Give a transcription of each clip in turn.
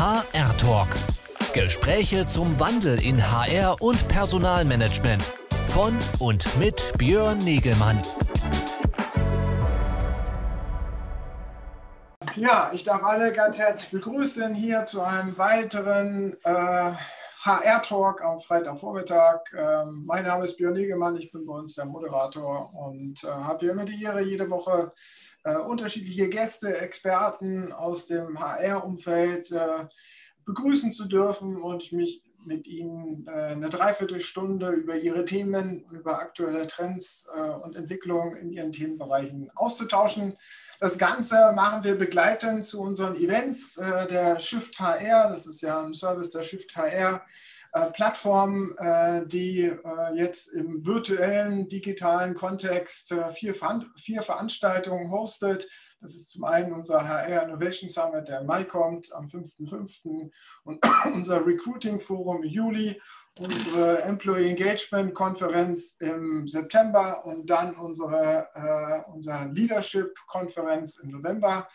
HR Talk. Gespräche zum Wandel in HR und Personalmanagement. Von und mit Björn Negelmann. Ja, ich darf alle ganz herzlich begrüßen hier zu einem weiteren äh, HR-Talk am Freitagvormittag. Ähm, mein Name ist Björn Negemann, ich bin bei uns der Moderator und äh, habe hier immer die Ehre, jede Woche äh, unterschiedliche Gäste, Experten aus dem HR-Umfeld äh, begrüßen zu dürfen und mich mit Ihnen äh, eine Dreiviertelstunde über Ihre Themen, über aktuelle Trends äh, und Entwicklungen in Ihren Themenbereichen auszutauschen. Das Ganze machen wir begleitend zu unseren Events äh, der Shift HR. Das ist ja ein Service der Shift HR. Plattform, die jetzt im virtuellen, digitalen Kontext vier, vier Veranstaltungen hostet. Das ist zum einen unser HR Innovation Summit, der im Mai kommt, am 5.5. und unser Recruiting Forum im Juli unsere Employee Engagement Konferenz im September und dann unsere, äh, unsere Leadership Konferenz im November.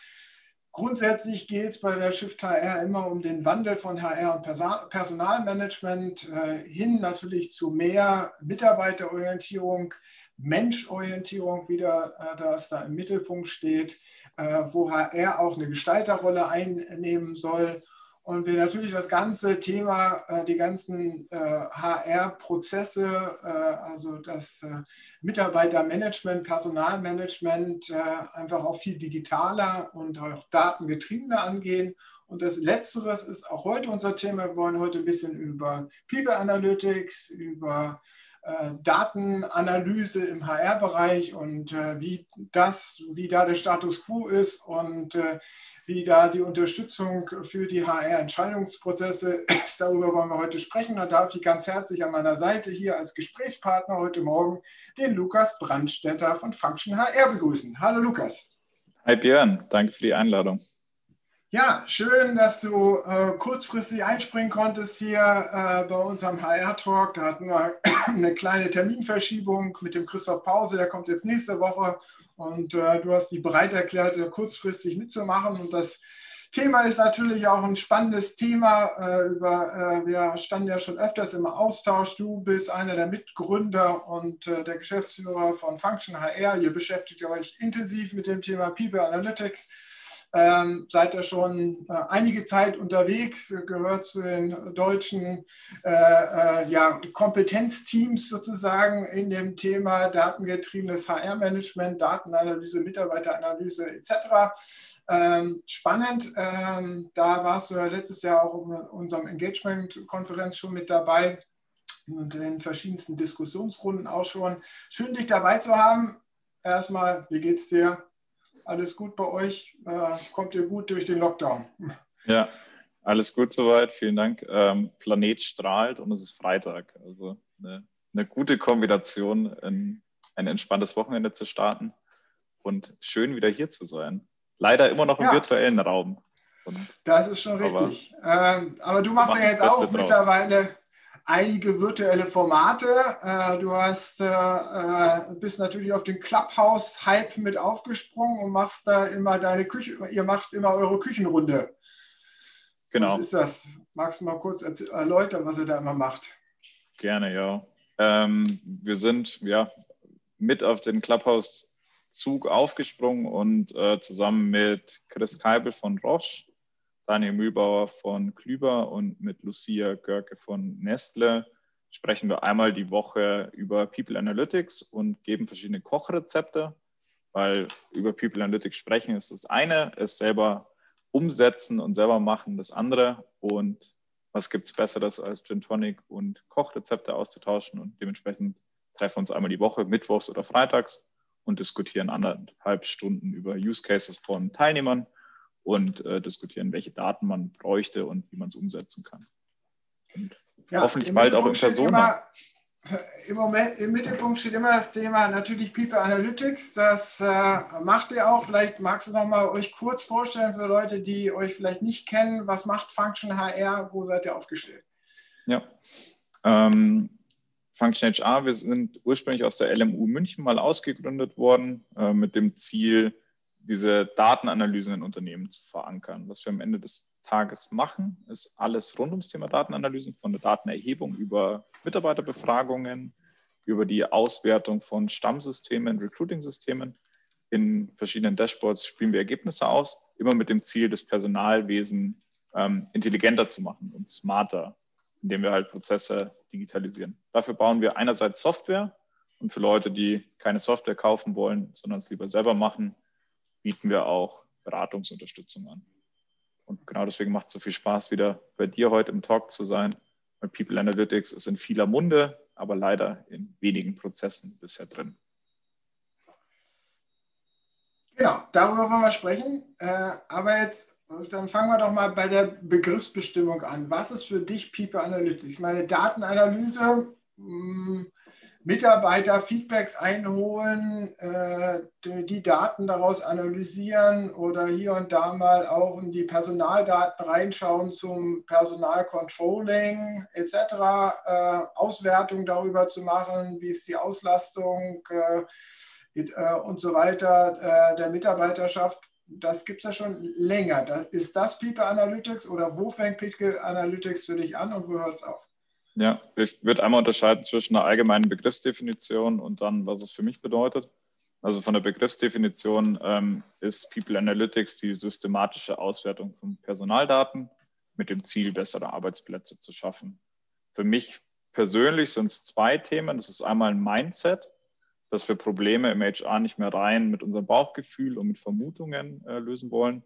Grundsätzlich geht es bei der Shift HR immer um den Wandel von HR und Personalmanagement äh, hin natürlich zu mehr Mitarbeiterorientierung, Menschorientierung wieder, äh, das da im Mittelpunkt steht, äh, wo HR auch eine Gestalterrolle einnehmen soll und wir natürlich das ganze Thema, äh, die ganzen HR-Prozesse, äh, also das äh, Mitarbeitermanagement, Personalmanagement einfach auch viel digitaler und auch datengetriebener angehen. Und das Letzteres ist auch heute unser Thema. Wir wollen heute ein bisschen über People Analytics, über Datenanalyse im HR-Bereich und wie das, wie da der Status quo ist und wie da die Unterstützung für die HR-Entscheidungsprozesse ist. Darüber wollen wir heute sprechen. Da darf ich ganz herzlich an meiner Seite hier als Gesprächspartner heute Morgen den Lukas Brandstätter von Function HR begrüßen. Hallo Lukas. Hi Björn, danke für die Einladung. Ja, schön, dass du äh, kurzfristig einspringen konntest hier äh, bei unserem HR-Talk. Da hatten wir eine kleine Terminverschiebung mit dem Christoph Pause, der kommt jetzt nächste Woche und äh, du hast dich bereit erklärt, äh, kurzfristig mitzumachen. Und das Thema ist natürlich auch ein spannendes Thema. Äh, über, äh, wir standen ja schon öfters im Austausch. Du bist einer der Mitgründer und der Geschäftsführer von Function HR. Ihr beschäftigt euch intensiv mit dem Thema People Analytics. Ähm, seid ihr schon äh, einige Zeit unterwegs, gehört zu den deutschen äh, äh, ja, Kompetenzteams sozusagen in dem Thema datengetriebenes HR-Management, Datenanalyse, Mitarbeiteranalyse etc. Ähm, spannend. Ähm, da warst du ja letztes Jahr auch auf unserem Engagement-Konferenz schon mit dabei und in verschiedensten Diskussionsrunden auch schon. Schön, dich dabei zu haben. Erstmal, wie geht's dir? Alles gut bei euch? Äh, kommt ihr gut durch den Lockdown? Ja, alles gut soweit. Vielen Dank. Ähm, Planet strahlt und es ist Freitag. Also eine, eine gute Kombination, in ein entspanntes Wochenende zu starten und schön wieder hier zu sein. Leider immer noch im ja. virtuellen Raum. Und, das ist schon richtig. Aber, ähm, aber du machst ja jetzt auch mittlerweile einige virtuelle Formate. Äh, du hast, äh, äh, bist natürlich auf den Clubhouse-Hype mit aufgesprungen und machst da immer deine Küche, ihr macht immer eure Küchenrunde. Genau. Was ist das? Magst du mal kurz erläutern, was ihr da immer macht? Gerne, ja. Ähm, wir sind ja mit auf den Clubhouse-Zug aufgesprungen und äh, zusammen mit Chris Keibel von Roche Daniel Mühlbauer von Klüber und mit Lucia Görke von Nestle. Sprechen wir einmal die Woche über People Analytics und geben verschiedene Kochrezepte, weil über People Analytics sprechen ist das eine, es selber umsetzen und selber machen das andere. Und was gibt es Besseres als Gin Tonic und Kochrezepte auszutauschen? Und dementsprechend treffen wir uns einmal die Woche, mittwochs oder freitags und diskutieren anderthalb Stunden über Use Cases von Teilnehmern und äh, diskutieren, welche Daten man bräuchte und wie man es umsetzen kann. Und ja, hoffentlich bald auch in Person. Im Moment im Mittelpunkt steht immer das Thema natürlich People Analytics. Das äh, macht ihr auch. Vielleicht magst du noch mal euch kurz vorstellen für Leute, die euch vielleicht nicht kennen. Was macht Function HR? Wo seid ihr aufgestellt? Ja, ähm, Function HR, wir sind ursprünglich aus der LMU München mal ausgegründet worden äh, mit dem Ziel, diese Datenanalysen in Unternehmen zu verankern. Was wir am Ende des Tages machen, ist alles rund ums Thema Datenanalysen, von der Datenerhebung über Mitarbeiterbefragungen, über die Auswertung von Stammsystemen, Recruiting-Systemen. In verschiedenen Dashboards spielen wir Ergebnisse aus, immer mit dem Ziel, das Personalwesen ähm, intelligenter zu machen und smarter, indem wir halt Prozesse digitalisieren. Dafür bauen wir einerseits Software und für Leute, die keine Software kaufen wollen, sondern es lieber selber machen, bieten wir auch Beratungsunterstützung an. Und genau deswegen macht es so viel Spaß, wieder bei dir heute im Talk zu sein. Weil People Analytics ist in vieler Munde, aber leider in wenigen Prozessen bisher drin. Genau, darüber wollen wir sprechen. Äh, aber jetzt, dann fangen wir doch mal bei der Begriffsbestimmung an. Was ist für dich People Analytics? Ich meine, Datenanalyse, mh, hm, Mitarbeiter Feedbacks einholen, äh, die Daten daraus analysieren oder hier und da mal auch in die Personaldaten reinschauen zum Personalcontrolling etc., äh, Auswertung darüber zu machen, wie ist die Auslastung äh, und so weiter der Mitarbeiterschaft. Das gibt es ja schon länger. Ist das People Analytics oder wo fängt People Analytics für dich an und wo hört es auf? Ja, ich würde einmal unterscheiden zwischen einer allgemeinen Begriffsdefinition und dann, was es für mich bedeutet. Also von der Begriffsdefinition ähm, ist People Analytics die systematische Auswertung von Personaldaten mit dem Ziel, bessere Arbeitsplätze zu schaffen. Für mich persönlich sind es zwei Themen. Das ist einmal ein Mindset, dass wir Probleme im HR nicht mehr rein mit unserem Bauchgefühl und mit Vermutungen äh, lösen wollen,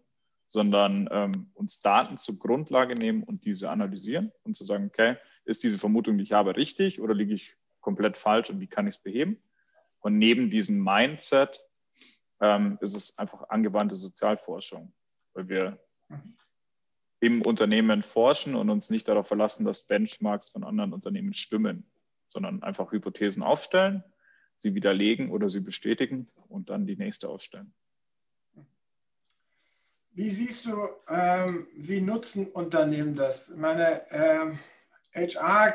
sondern ähm, uns Daten zur Grundlage nehmen und diese analysieren und zu sagen, okay, ist diese Vermutung, die ich habe, richtig oder liege ich komplett falsch und wie kann ich es beheben? Und neben diesem Mindset ähm, ist es einfach angewandte Sozialforschung, weil wir im Unternehmen forschen und uns nicht darauf verlassen, dass Benchmarks von anderen Unternehmen stimmen, sondern einfach Hypothesen aufstellen, sie widerlegen oder sie bestätigen und dann die nächste aufstellen. Wie siehst du, ähm, wie nutzen Unternehmen das? Ich meine, ähm HR,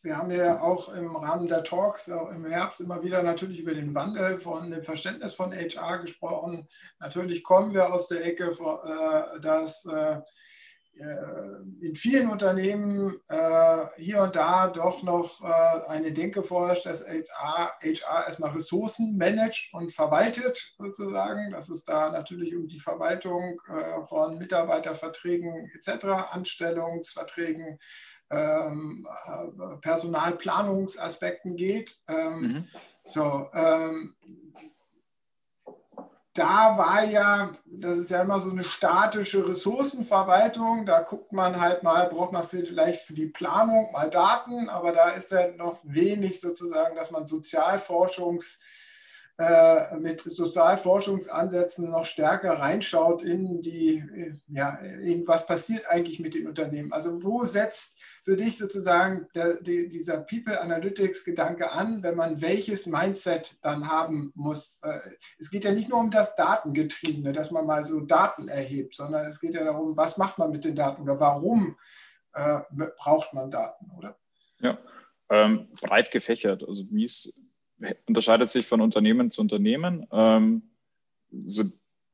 wir haben ja auch im Rahmen der Talks auch im Herbst immer wieder natürlich über den Wandel von dem Verständnis von HR gesprochen. Natürlich kommen wir aus der Ecke, äh, dass äh, in vielen Unternehmen hier und da doch noch eine Denke vorherrscht, dass HR, HR erstmal Ressourcen managt und verwaltet sozusagen, dass es da natürlich um die Verwaltung von Mitarbeiterverträgen etc., Anstellungsverträgen, ähm, äh, Personalplanungsaspekten geht. Ähm, mhm. So, ähm, da war ja, das ist ja immer so eine statische Ressourcenverwaltung. Da guckt man halt mal, braucht man vielleicht für die Planung mal Daten, aber da ist ja noch wenig sozusagen, dass man Sozialforschungs- mit Sozialforschungsansätzen noch stärker reinschaut in die, ja, in was passiert eigentlich mit den Unternehmen. Also wo setzt für dich sozusagen der, die, dieser People Analytics Gedanke an, wenn man welches Mindset dann haben muss? Äh, es geht ja nicht nur um das Datengetriebene, dass man mal so Daten erhebt, sondern es geht ja darum, was macht man mit den Daten oder warum äh, braucht man Daten, oder? Ja, ähm, breit gefächert. Also wie es unterscheidet sich von Unternehmen zu Unternehmen. Ähm, so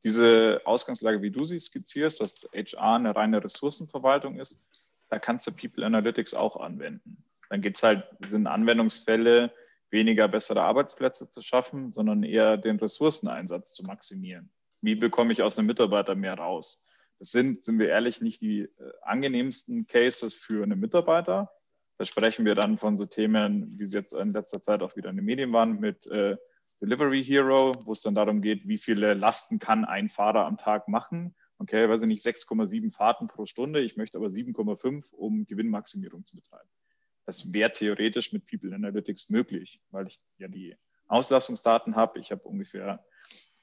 diese Ausgangslage, wie du sie skizzierst, dass HR eine reine Ressourcenverwaltung ist, da kannst du People Analytics auch anwenden. Dann geht es halt, sind Anwendungsfälle, weniger bessere Arbeitsplätze zu schaffen, sondern eher den Ressourceneinsatz zu maximieren. Wie bekomme ich aus einem Mitarbeiter mehr raus? Das sind, sind wir ehrlich, nicht die äh, angenehmsten Cases für einen Mitarbeiter, da sprechen wir dann von so Themen, wie es jetzt in letzter Zeit auch wieder in den Medien waren, mit äh, Delivery Hero, wo es dann darum geht, wie viele Lasten kann ein Fahrer am Tag machen. Okay, weiß ich nicht, 6,7 Fahrten pro Stunde, ich möchte aber 7,5, um Gewinnmaximierung zu betreiben. Das wäre theoretisch mit People Analytics möglich, weil ich ja die Auslastungsdaten habe, ich habe ungefähr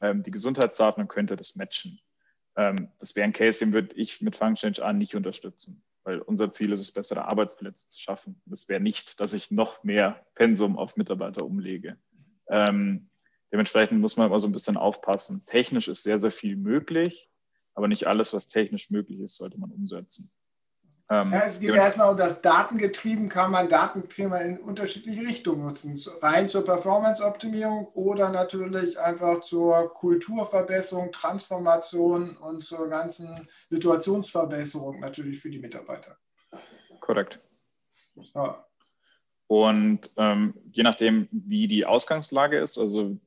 ähm, die Gesundheitsdaten und könnte das matchen. Ähm, das wäre ein Case, den würde ich mit Function HR nicht unterstützen weil unser Ziel ist es, bessere Arbeitsplätze zu schaffen. Das wäre nicht, dass ich noch mehr Pensum auf Mitarbeiter umlege. Ähm, dementsprechend muss man immer so ein bisschen aufpassen. Technisch ist sehr, sehr viel möglich, aber nicht alles, was technisch möglich ist, sollte man umsetzen. Ähm, ja, es geht ja erstmal um das Datengetrieben, kann man Datengetrieben in unterschiedliche Richtungen nutzen. Rein zur Performance-Optimierung oder natürlich einfach zur Kulturverbesserung, Transformation und zur ganzen Situationsverbesserung natürlich für die Mitarbeiter. Korrekt. So. Und ähm, je nachdem, wie die Ausgangslage ist, also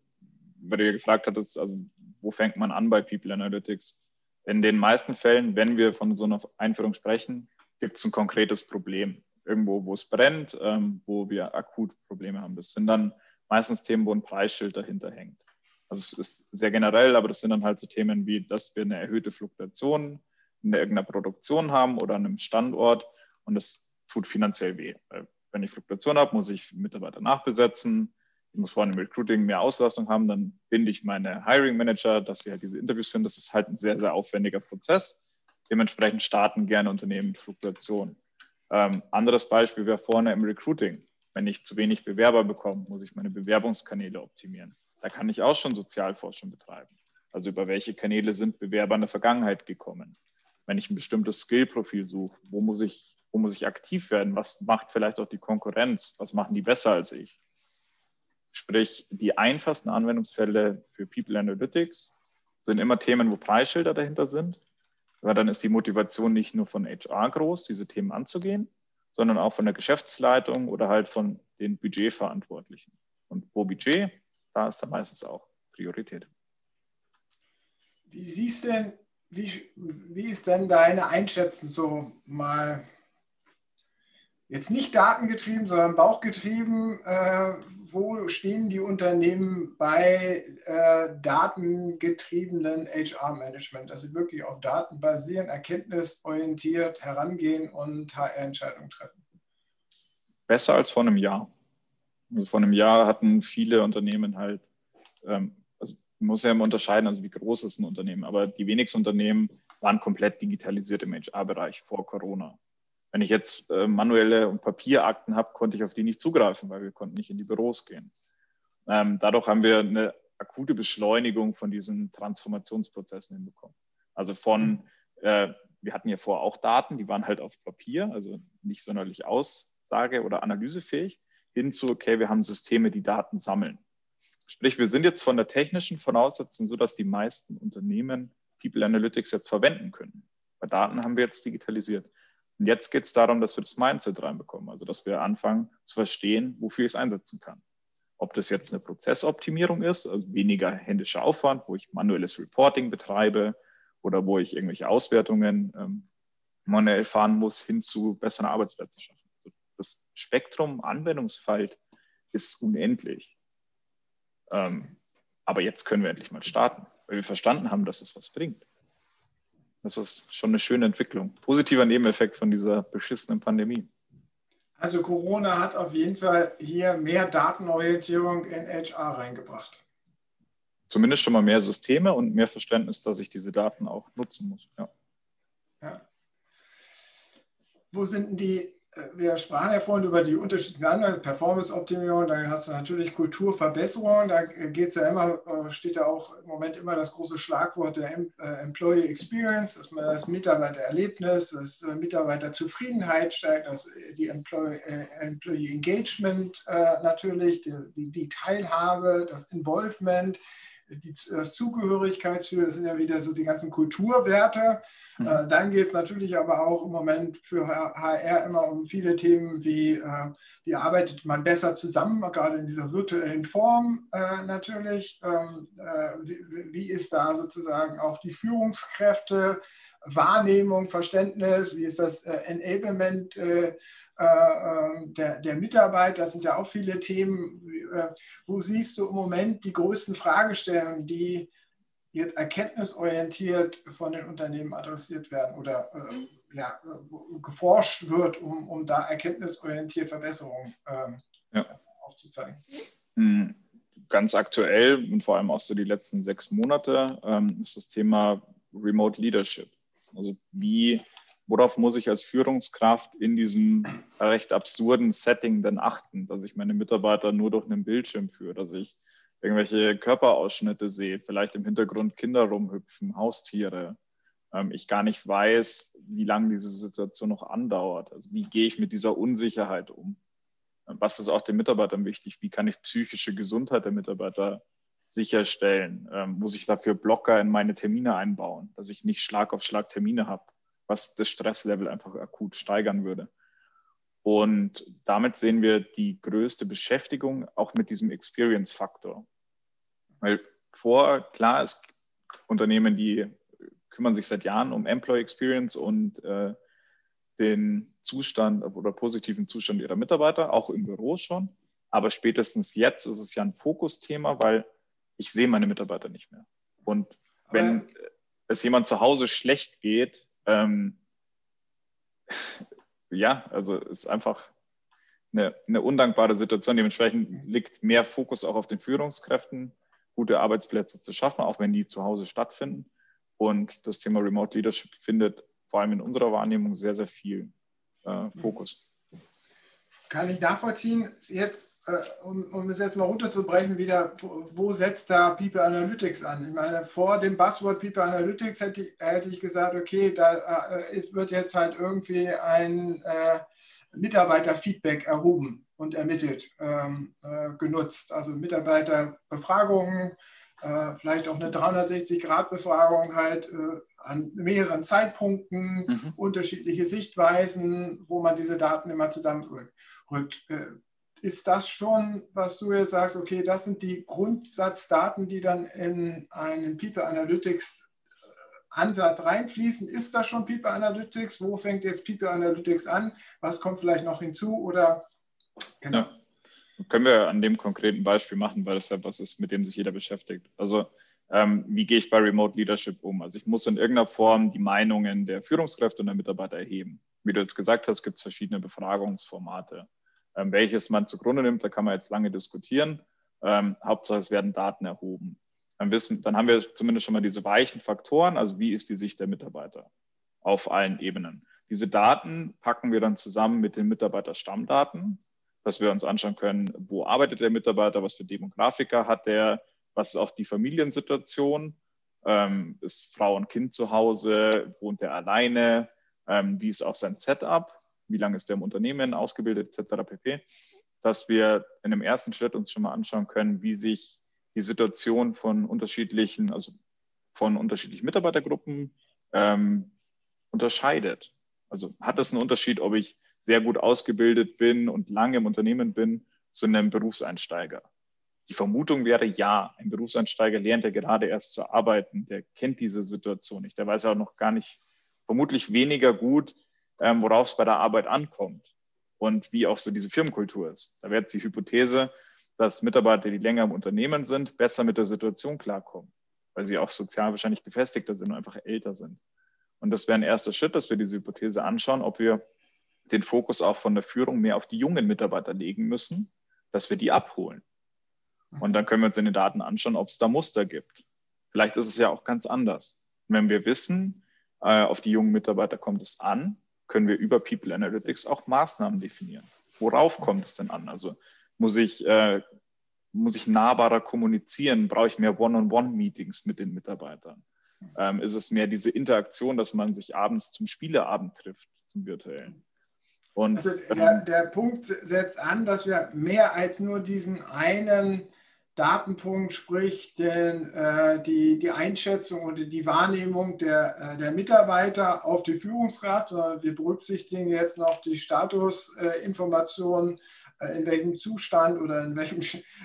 weil du ja gefragt hattest, also wo fängt man an bei People Analytics? In den meisten Fällen, wenn wir von so einer Einführung sprechen, gibt es ein konkretes Problem. Irgendwo, wo es brennt, ähm, wo wir akut Probleme haben. Das sind dann meistens Themen, wo ein Preisschild dahinter hängt. Also es ist sehr generell, aber das sind dann halt so Themen wie, dass wir eine erhöhte Fluktuation in irgendeiner Produktion haben oder an einem Standort und das tut finanziell weh. Wenn ich Fluktuation habe, muss ich Mitarbeiter nachbesetzen, ich muss vor allem im Recruiting mehr Auslastung haben, dann binde ich meine Hiring Manager, dass sie halt diese Interviews führen. Das ist halt ein sehr, sehr aufwendiger Prozess. Dementsprechend starten gerne Unternehmen mit Fluktuation. Ähm, anderes Beispiel wäre vorne im Recruiting. Wenn ich zu wenig Bewerber bekomme, muss ich meine Bewerbungskanäle optimieren. Da kann ich auch schon Sozialforschung betreiben. Also über welche Kanäle sind Bewerber in der Vergangenheit gekommen? Wenn ich ein bestimmtes Skillprofil suche, wo muss ich, wo muss ich aktiv werden? Was macht vielleicht auch die Konkurrenz? Was machen die besser als ich? Sprich, die einfachsten Anwendungsfälle für People Analytics sind immer Themen, wo Preisschilder dahinter sind weil dann ist die Motivation nicht nur von HR groß, diese Themen anzugehen, sondern auch von der Geschäftsleitung oder halt von den Budgetverantwortlichen. Und wo Budget, da ist dann meistens auch Priorität. Wie siehst denn, wie, wie ist denn deine Einschätzung so mal jetzt nicht datengetrieben, sondern bauchgetrieben. Äh, wo stehen die Unternehmen bei äh, datengetriebenen HR-Management, dass sie wirklich auf Daten basieren, erkenntnisorientiert herangehen und HR-Entscheidungen treffen? Besser als vor einem Jahr. Also vor einem Jahr hatten viele Unternehmen halt, ähm, also man muss ja immer unterscheiden, also wie groß ist ein Unternehmen, aber die wenigsten Unternehmen waren komplett digitalisiert im HR-Bereich vor Corona. Wenn ich jetzt äh, manuelle und Papierakten habe, konnte ich auf die nicht zugreifen, weil wir konnten nicht in die Büros gehen. Ähm, dadurch haben wir eine akute Beschleunigung von diesen Transformationsprozessen hinbekommen. Also von, äh, wir hatten ja vorher auch Daten, die waren halt auf Papier, also nicht sonderlich aussage- oder analysefähig, hin zu, okay, wir haben Systeme, die Daten sammeln. Sprich, wir sind jetzt von der technischen Voraussetzung so, dass die meisten Unternehmen People Analytics jetzt verwenden können. Bei Daten haben wir jetzt digitalisiert. Und jetzt geht es darum, dass wir das Mindset reinbekommen, also dass wir anfangen zu verstehen, wofür ich es einsetzen kann. Ob das jetzt eine Prozessoptimierung ist, also weniger händischer Aufwand, wo ich manuelles Reporting betreibe oder wo ich irgendwelche Auswertungen ähm, manuell fahren muss, hin zu besseren Arbeitsplätzen schaffen. Also das Spektrum, Anwendungsfeld ist unendlich. Ähm, aber jetzt können wir endlich mal starten, weil wir verstanden haben, dass es was bringt. Das ist schon eine schöne Entwicklung. Positiver Nebeneffekt von dieser beschissenen Pandemie. Also Corona hat auf jeden Fall hier mehr Datenorientierung in HR reingebracht. Zumindest schon mal mehr Systeme und mehr Verständnis, dass ich diese Daten auch nutzen muss. Ja. ja. Wo sind denn die wir sprachen ja vorhin über die unterschiedlichen anderen Performance-Optimierung, dann hast du natürlich Kulturverbesserung, da geht ja immer, äh, steht ja auch im Moment immer das große Schlagwort der äh, Employee Experience, dass man das Mitarbeitererlebnis, das äh, Mitarbeiterzufriedenheit steigt, dass die Employee, Employee Engagement natürlich, die, die Teilhabe, das Involvement, die, das Zugehörigkeitsgefühl, das sind ja wieder so die ganzen Kulturwerte. Mhm. Äh, dann geht es natürlich aber auch im Moment für HR immer um viele Themen wie, äh, wie arbeitet man besser zusammen, gerade in dieser virtuellen Form äh, natürlich. Ähm, äh, wie, wie, ist da sozusagen auch die Führungskräfte, Wahrnehmung, Verständnis, wie ist das äh, Enablement? Äh, äh, der, der Mitarbeiter, das sind ja auch viele Themen. Äh, wo siehst du im Moment die größten Fragestellungen, die jetzt erkenntnisorientiert von den Unternehmen adressiert werden oder ja, geforscht wird, um, um da erkenntnisorientiert Verbesserungen ähm, ja. aufzuzeigen? Hm, ganz aktuell und vor allem auch so die letzten sechs Monate ähm, ist das Thema Remote Leadership. Also wie worauf muss ich als Führungskraft in diesem recht absurden Setting denn achten, dass ich meine Mitarbeiter nur durch einen Bildschirm führe, dass ich irgendwelche Körperausschnitte sehe, vielleicht im Hintergrund Kinder rumhüpfen, Haustiere. ähm, ich gar nicht weiß, wie lange diese Situation noch andauert. Also wie gehe ich mit dieser Unsicherheit um? Was ist auch den Mitarbeitern wichtig? Wie kann ich psychische Gesundheit der Mitarbeiter sicherstellen? Ähm, muss ich dafür Blocker in meine Termine einbauen, dass ich nicht Schlag auf Schlag Termine habe, was das Stresslevel einfach akut steigern würde? Und damit sehen wir die größte Beschäftigung auch mit diesem Experience-Faktor. Weil vor, klar, es gibt Unternehmen, die kümmern sich seit Jahren um Employee Experience und äh, den Zustand oder positiven Zustand ihrer Mitarbeiter, auch im Büro schon. Aber spätestens jetzt ist es ja ein Fokusthema, weil ich sehe meine Mitarbeiter nicht mehr. Und wenn Aber es jemand zu Hause schlecht geht, ähm, ja, also ist einfach eine, eine undankbare Situation. Dementsprechend liegt mehr Fokus auch auf den Führungskräften, gute Arbeitsplätze zu schaffen, auch wenn die zu Hause stattfinden. Und das Thema Remote Leadership findet vor allem in unserer Wahrnehmung sehr, sehr viel äh, Fokus. Kann ich nachvollziehen. Jetzt, um, um es jetzt mal runterzubrechen, wieder, wo, wo, setzt da People Analytics an? Ich meine, vor dem Buzzword People Analytics hätte ich, hätte ich gesagt, okay, da äh, wird jetzt halt irgendwie ein äh, Mitarbeiterfeedback erhoben und ermittelt, ähm, äh, genutzt. Also Mitarbeiterbefragungen, äh, vielleicht auch eine 360-Grad-Befragung halt äh, an mehreren Zeitpunkten, mhm. unterschiedliche Sichtweisen, wo man diese Daten immer zusammenrückt. Äh, ist das schon, was du jetzt sagst, okay, das sind die Grundsatzdaten, die dann in einen People Analytics Ansatz reinfließen? Ist das schon People Analytics? Wo fängt jetzt People Analytics an? Was kommt vielleicht noch hinzu? Oder genau. Ja. Können wir an dem konkreten Beispiel machen, weil das ja was ist, mit dem sich jeder beschäftigt. Also ähm, wie gehe ich bei Remote Leadership um? Also ich muss in irgendeiner Form die Meinungen der Führungskräfte und der Mitarbeiter erheben. Wie du jetzt gesagt hast, gibt es verschiedene Befragungsformate. Ähm, welches man zugrunde nimmt, da kann man jetzt lange diskutieren. Ähm, Hauptsache es werden Daten erhoben. Dann, wissen, dann haben wir zumindest schon mal diese weichen Faktoren, also wie ist die Sicht der Mitarbeiter auf allen Ebenen. Diese Daten packen wir dann zusammen mit den Mitarbeiterstammdaten dass wir uns anschauen können, wo arbeitet der Mitarbeiter, was für Demografiker hat der, was ist auch die Familiensituation, ähm, ist Frau und Kind zu Hause, wohnt er alleine, ähm, wie ist auch sein Setup, wie lange ist der im Unternehmen ausgebildet, etc. pp. Dass wir in dem ersten Schritt uns schon mal anschauen können, wie sich die Situation von unterschiedlichen, also von unterschiedlichen Mitarbeitergruppen ähm, unterscheidet. Also hat es einen Unterschied, ob ich sehr gut ausgebildet bin und lange im Unternehmen bin, zu einem Berufseinsteiger? Die Vermutung wäre ja, ein Berufseinsteiger lernt ja gerade erst zu arbeiten, der kennt diese Situation nicht, der weiß auch noch gar nicht, vermutlich weniger gut, ähm, worauf es bei der Arbeit ankommt und wie auch so diese Firmenkultur ist. Da wäre jetzt die Hypothese, dass Mitarbeiter, die länger im Unternehmen sind, besser mit der Situation klarkommen, weil sie auch sozial wahrscheinlich gefestigter sind und einfach älter sind. Und das wäre ein erster Schritt, dass wir diese Hypothese anschauen, ob wir den Fokus auch von der Führung mehr auf die jungen Mitarbeiter legen müssen, dass wir die abholen. Und dann können wir uns in den Daten anschauen, ob es da Muster gibt. Vielleicht ist es ja auch ganz anders. Und wenn wir wissen, äh, auf die jungen Mitarbeiter kommt es an, können wir über People Analytics auch Maßnahmen definieren. Worauf kommt es denn an? Also muss ich, äh, muss ich nahbarer kommunizieren? Brauche ich mehr One-on-One-Meetings mit den Mitarbeitern? ähm, ist es mehr diese Interaktion, dass man sich abends zum Spieleabend trifft, zum virtuellen. Und, also der, der Punkt setzt an, dass wir mehr als nur diesen einen Datenpunkt, sprich den, äh, die, die Einschätzung oder die Wahrnehmung der, äh, der Mitarbeiter auf die Führungskraft, sondern wir berücksichtigen jetzt noch die Statusinformationen äh, in welchem Zustand oder in welchem,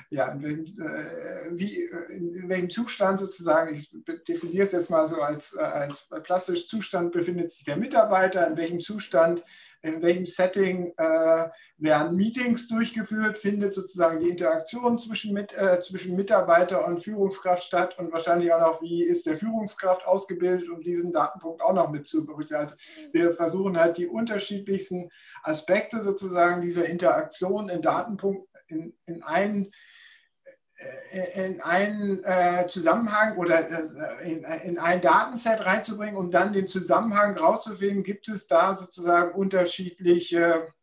ja, in welchem, äh, wie, äh, in welchem Zustand sozusagen, ich definiere es jetzt mal so als, als klassisch Zustand befindet sich der Mitarbeiter, in welchem Zustand in welchem Setting äh, werden Meetings durchgeführt, findet sozusagen die Interaktion zwischen, mit, äh, zwischen Mitarbeiter und Führungskraft statt und wahrscheinlich auch noch, wie ist der Führungskraft ausgebildet, um diesen Datenpunkt auch noch mit zu berücksichtigen. Also wir versuchen halt die unterschiedlichsten Aspekte sozusagen dieser Interaktion in Datenpunkt in, in einen in einen äh, Zusammenhang oder äh, in, in, ein Datenset reinzubringen, um dann den Zusammenhang rauszufinden, gibt es da sozusagen unterschiedliche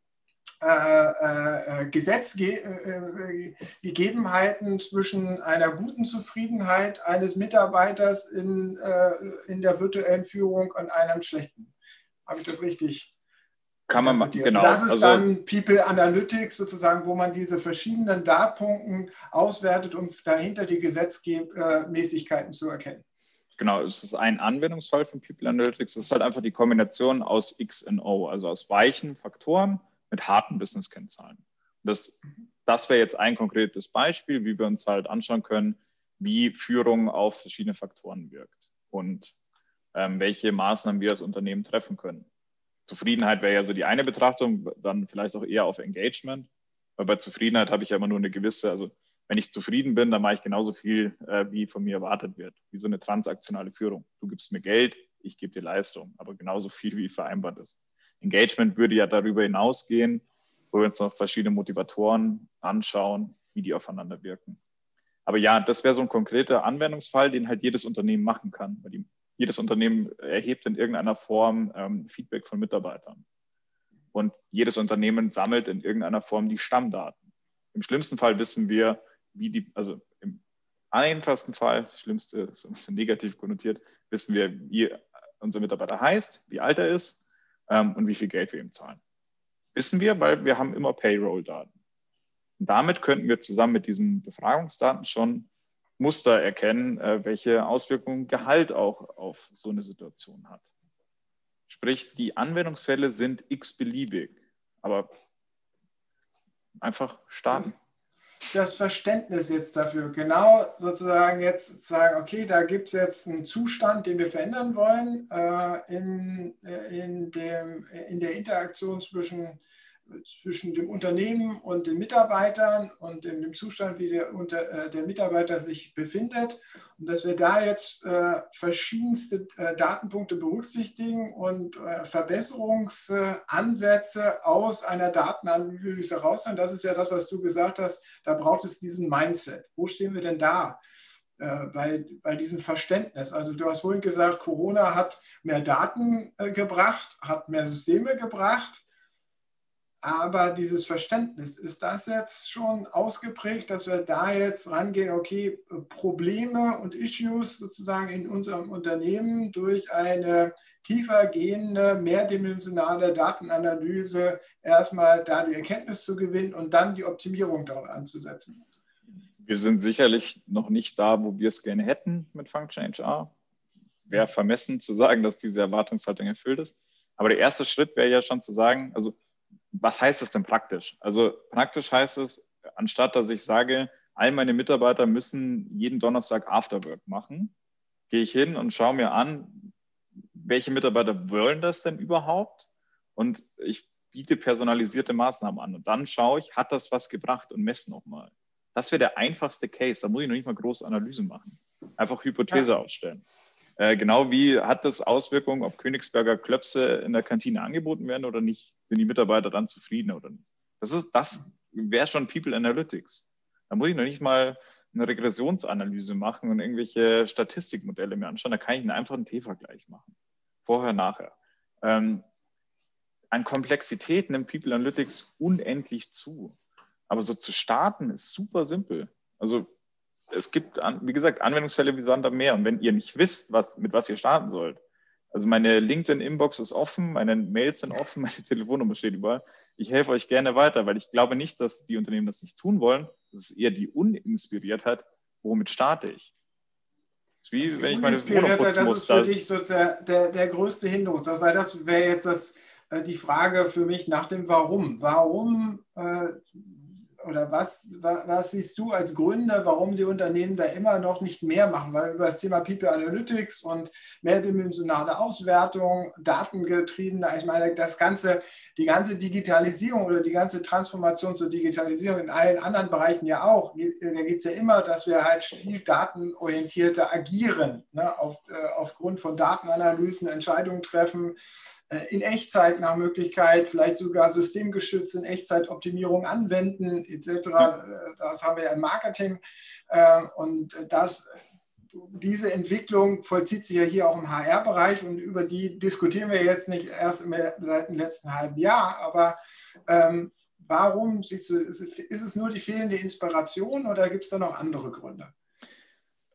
äh, äh, Gesetzgegebenheiten zwischen einer guten Zufriedenheit eines Mitarbeiters in, äh, in der virtuellen Führung und einem schlechten. Habe ich das richtig? Kann man machen, genau. Das ist also, dann People Analytics sozusagen, wo man diese verschiedenen Datenpunkten auswertet, um dahinter die Gesetzmäßigkeiten zu erkennen. Genau, es ist ein Anwendungsfall von People Analytics. Es ist halt einfach die Kombination aus X und O, also aus weichen Faktoren mit harten Business-Kennzahlen. Das, das wäre jetzt ein konkretes Beispiel, wie wir uns halt anschauen können, wie Führung auf verschiedene Faktoren wirkt und ähm, welche Maßnahmen wir als Unternehmen treffen können. Zufriedenheit wäre ja so die eine Betrachtung, dann vielleicht auch eher auf Engagement. Weil bei Zufriedenheit habe ich ja immer nur eine gewisse, also wenn ich zufrieden bin, dann mache ich genauso viel, äh, wie von mir erwartet wird. Wie so eine transaktionale Führung. Du gibst mir Geld, ich gebe dir Leistung, aber genauso viel, wie vereinbart ist. Engagement würde ja darüber hinausgehen, wo wir uns noch verschiedene Motivatoren anschauen, wie die aufeinander wirken. Aber ja, das wäre so ein konkreter Anwendungsfall, den halt jedes Unternehmen machen kann, weil die jedes Unternehmen erhebt in irgendeiner Form ähm, Feedback von Mitarbeitern. Und jedes Unternehmen sammelt in irgendeiner Form die Stammdaten. Im schlimmsten Fall wissen wir, wie die, also im einfachsten Fall, schlimmste ist ein bisschen negativ konnotiert, wissen wir, wie unser Mitarbeiter heißt, wie alt er ist ähm, und wie viel Geld wir ihm zahlen. Wissen wir, weil wir haben immer Payroll-Daten. damit könnten wir zusammen mit diesen Befragungsdaten schon Muster erkennen, äh, welche Auswirkungen Gehalt auch auf so eine Situation hat. Sprich, die Anwendungsfälle sind x-beliebig, aber einfach starten. Das, das, Verständnis jetzt dafür, genau sozusagen jetzt sagen, okay, da gibt es jetzt einen Zustand, den wir verändern wollen äh, in, äh, in, dem, in der Interaktion zwischen zwischen dem Unternehmen und den Mitarbeitern und in dem Zustand, wie der, unter, äh, der Mitarbeiter sich befindet. Und dass wir da jetzt äh, verschiedenste äh, Datenpunkte berücksichtigen und äh, Verbesserungsansätze aus einer Datenanalyse herausholen. Das ist ja das, was du gesagt hast. Da braucht es diesen Mindset. Wo stehen wir denn da? Äh, bei, bei diesem Verständnis. Also du hast vorhin gesagt, Corona hat mehr Daten äh, gebracht, hat mehr Systeme gebracht. Aber dieses Verständnis, ist das jetzt schon ausgeprägt, dass wir da jetzt rangehen, okay, Probleme und Issues sozusagen in unserem Unternehmen durch eine tiefer gehende, mehrdimensionale Datenanalyse erstmal da die Erkenntnis zu gewinnen und dann die Optimierung darauf anzusetzen? Wir sind sicherlich noch nicht da, wo wir es gerne hätten mit Function HR. Wäre vermessen zu sagen, dass diese Erwartungshaltung erfüllt ist. Aber der erste Schritt wäre ja schon zu sagen, also was heißt das denn praktisch? Also praktisch heißt es, anstatt dass ich sage, all meine Mitarbeiter müssen jeden Donnerstag Afterwork machen, gehe ich hin und schaue mir an, welche Mitarbeiter wollen das denn überhaupt? Und ich biete personalisierte Maßnahmen an. Und dann schaue ich, hat das was gebracht und messe nochmal. Das wäre der einfachste Case. Da muss ich noch nicht mal große Analysen machen. Einfach Hypothese ja. ausstellen. Äh, genau wie hat das Auswirkungen, ob Königsberger Klöpse in der Kantine angeboten werden oder nicht? Sind die Mitarbeiter dann zufrieden oder nicht? Das das wäre schon People Analytics. Da muss ich noch nicht mal eine Regressionsanalyse machen und irgendwelche Statistikmodelle mir anschauen. Da kann ich einen einfachen T-Vergleich machen. Vorher, nachher. Ähm, an Komplexität nimmt People Analytics unendlich zu. Aber so zu starten ist super simpel. Also es gibt, wie gesagt, Anwendungsfälle wie Sand am Meer. Und wenn ihr nicht wisst, was, mit was ihr starten sollt, also meine LinkedIn-Inbox ist offen, meine Mails sind offen, meine Telefonnummer steht überall. Ich helfe euch gerne weiter, weil ich glaube nicht, dass die Unternehmen das nicht tun wollen. Das ist eher die Uninspiriertheit. Womit starte ich? Das ist wie wenn ich meine Wohnung putzen muss. Das ist für dich so der, der, der größte Hinderung. Das, weil das wäre jetzt das, äh, die Frage für mich nach dem Warum. Warum äh, oder was, was, siehst du als Gründe, warum die Unternehmen da immer noch nicht mehr machen? Weil über das Thema People Analytics und mehrdimensionale Auswertung, datengetriebene, ich meine, das ganze, die ganze Digitalisierung oder die ganze Transformation zur Digitalisierung in allen anderen Bereichen ja auch, da geht es ja immer, dass wir halt viel datenorientierter agieren, ne? Auf, äh, aufgrund von Datenanalysen Entscheidungen treffen, in Echtzeit nach Möglichkeit, vielleicht sogar systemgeschützt in Echtzeitoptimierung anwenden, etc. Äh, das haben wir ja im Marketing. Äh, und das, diese Entwicklung vollzieht sich ja hier auch im HR-Bereich und über die diskutieren wir jetzt nicht erst seit dem letzten halben Jahr, aber ähm, warum du, ist, ist es nur die fehlende Inspiration oder gibt es da noch andere Gründe?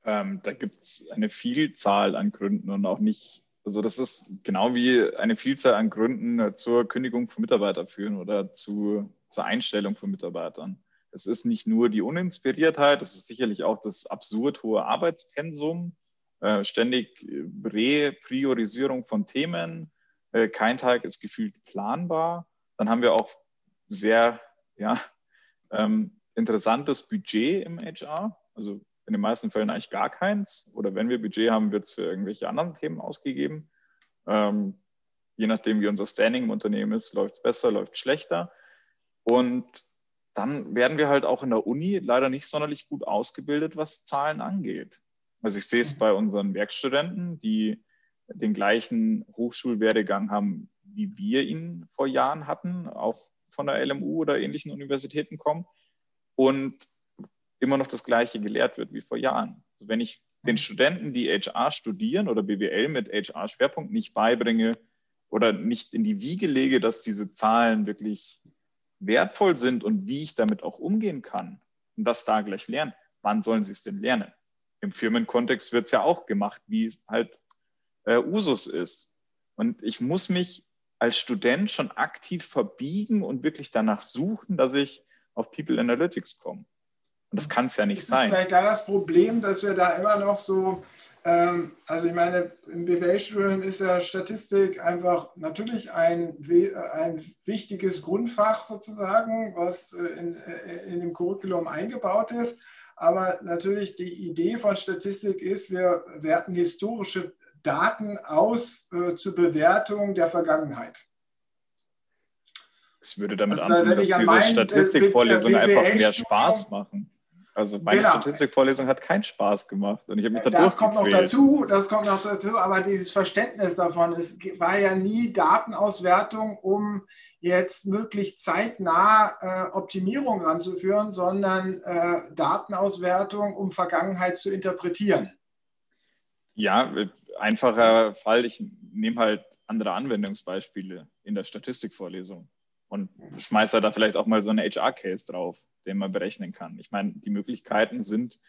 Ähm, da gibt es eine Vielzahl an Gründen und auch nicht, also das ist genau wie eine Vielzahl an Gründen zur Kündigung von Mitarbeitern führen oder zu, zur Einstellung von Mitarbeitern. Es ist nicht nur die Uninspiriertheit, es ist sicherlich auch das absurd hohe Arbeitspensum, äh, ständig Repriorisierung von Themen, äh, kein Tag ist gefühlt planbar. Dann haben wir auch sehr ja, ähm, interessantes Budget im HR. Also in den meisten Fällen eigentlich gar keins. Oder wenn wir Budget haben, wird es für irgendwelche anderen Themen ausgegeben. Ähm, je nachdem, wie unser Standing im Unternehmen ist, läuft es besser, läuft es schlechter. Und dann werden wir halt auch in der Uni leider nicht sonderlich gut ausgebildet, was Zahlen angeht. Also ich sehe es bei unseren Werkstudenten, die den gleichen Hochschulwerdegang haben, wie wir ihn vor Jahren hatten, auch von der LMU oder ähnlichen Universitäten kommen. Und immer noch das Gleiche gelehrt wird wie vor Jahren. Also wenn ich den Studenten, die HR studieren oder BWL mit HR-Schwerpunkt nicht beibringe oder nicht in die Wiege lege, dass diese Zahlen wirklich wertvoll sind und wie ich damit auch umgehen kann und das da gleich lernen, wann sollen sie es denn lernen? Im Firmenkontext wird es ja auch gemacht, wie es halt äh, Usus ist. Und ich muss mich als Student schon aktiv verbiegen und wirklich danach suchen, dass ich auf People Analytics komme. Und das kann es ja nicht ist sein. Ist vielleicht da das Problem, dass wir da immer noch so, ähm, also ich meine, im BWL-Studium ist ja Statistik einfach natürlich ein, ein wichtiges Grundfach sozusagen, was äh, in, äh, in dem Curriculum eingebaut ist. Aber natürlich die Idee von Statistik ist, wir werten historische Daten aus äh, zur Bewertung der Vergangenheit. Ich würde damit also, anfangen, dass diese Statistikvorlesungen einfach mehr Spaß machen. Also meine genau. Statistikvorlesung hat keinen Spaß gemacht und ich habe mich da Das kommt noch dazu, das kommt noch dazu, aber dieses Verständnis davon, es war ja nie Datenauswertung, um jetzt möglichst zeitnah äh, Optimierung ranzuführen, sondern äh, Datenauswertung, um Vergangenheit zu interpretieren. Ja, einfacher Fall, ich nehme halt andere Anwendungsbeispiele in der Statistikvorlesung und schmeiße da vielleicht auch mal so einen HR-Case drauf, den man berechnen kann. Ich meine, die Möglichkeiten sind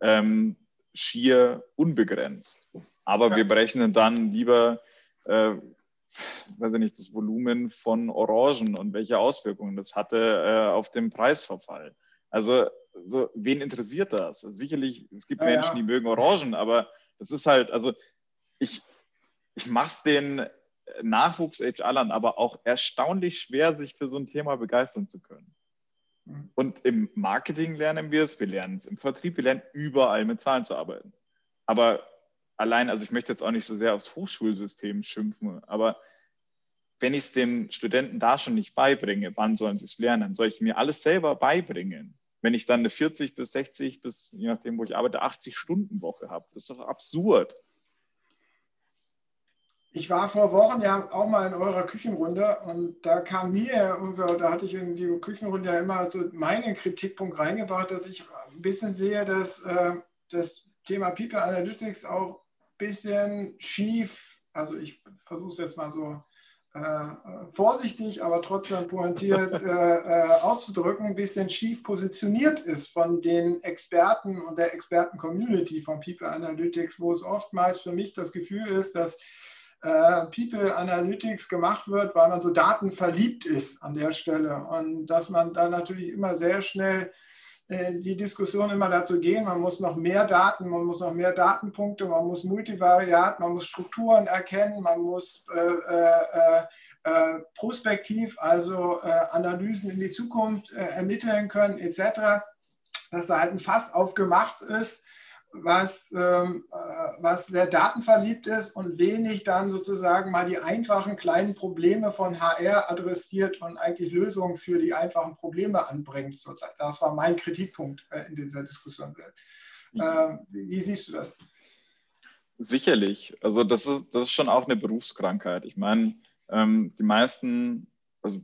ähm, schier unbegrenzt. Aber ja. wir berechnen dann lieber, äh, weiß ich nicht, das Volumen von Orangen und welche Auswirkungen das hatte äh, auf den Preisverfall. Also, so, wen interessiert das? Sicherlich, es gibt ja, Menschen, die mögen Orangen, aber das ist halt, also ich, ich mache es den Nachwuchs-HRlern aber auch erstaunlich schwer, sich für so ein Thema begeistern zu können. Mhm. Und im Marketing lernen wir es, wir lernen es im Vertrieb, wir lernen überall mit Zahlen zu arbeiten. Aber allein, also ich möchte jetzt auch nicht so sehr aufs Hochschulsystem schimpfen, aber wenn ich es den Studenten da schon nicht beibringe, wann sollen sie es lernen? Soll ich mir alles selber beibringen? Wenn ich dann eine 40 bis 60 bis, je nachdem, wo ich arbeite, 80 Stunden Woche habe. Das ist doch absurd. Ich war vor Wochen ja auch mal in eurer Küchenrunde und da kam mir, da hatte ich in die Küchenrunde ja immer so meinen Kritikpunkt reingebracht, dass ich ein bisschen sehe, dass äh, das Thema People Analytics auch ein bisschen schief, also ich versuche es jetzt mal so äh, vorsichtig, aber trotzdem pointiert äh, äh, auszudrücken, ein bisschen schief positioniert ist von den Experten und der Experten-Community von People Analytics, wo es oftmals für mich das Gefühl ist, dass äh, People Analytics gemacht wird, weil man so datenverliebt ist an der Stelle und dass man da natürlich immer sehr schnell äh, die Diskussion immer dazu gehen, man muss noch mehr Daten, man muss noch mehr Datenpunkte, man muss Multivariat, man muss Strukturen erkennen, man muss äh, äh, äh, prospektiv, also äh, Analysen in die Zukunft ermitteln können, etc., dass da halt ein Fass aufgemacht ist, was, ähm, äh, was sehr datenverliebt ist und wenig dann sozusagen mal die einfachen kleinen Probleme von HR adressiert und eigentlich Lösungen für die einfachen Probleme anbringt. Das war mein Kritikpunkt äh, in dieser Diskussion. Äh, wie, wie siehst du das? Sicherlich. Also das ist, das ist schon auch eine Berufskrankheit. Ich meine, ähm, die meisten, also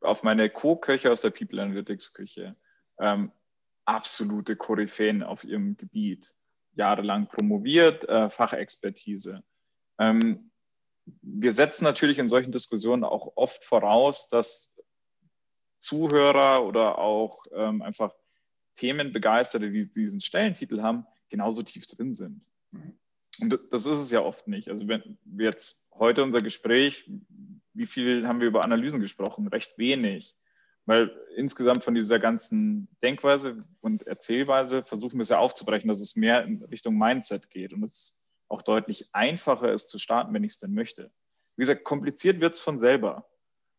auf meine Co-Köche aus der People Analytics Küche, ähm, absolute Koryphäen auf ihrem Gebiet jahrelang promoviert, äh, Fachexpertise. Ähm, wir setzen natürlich in solchen Diskussionen auch oft voraus, dass Zuhörer oder auch ähm, einfach Themenbegeisterte, die diesen Stellentitel haben, genauso tief drin sind. Und das ist es ja oft nicht. Also wenn wir jetzt heute unser Gespräch, wie viel haben wir über Analysen gesprochen? Recht wenig. Weil insgesamt von dieser ganzen Denkweise und Erzählweise versuchen wir es ja aufzubrechen, dass es mehr in Richtung Mindset geht und es auch deutlich einfacher ist zu starten, wenn ich es denn möchte. Wie gesagt, kompliziert wird es von selber.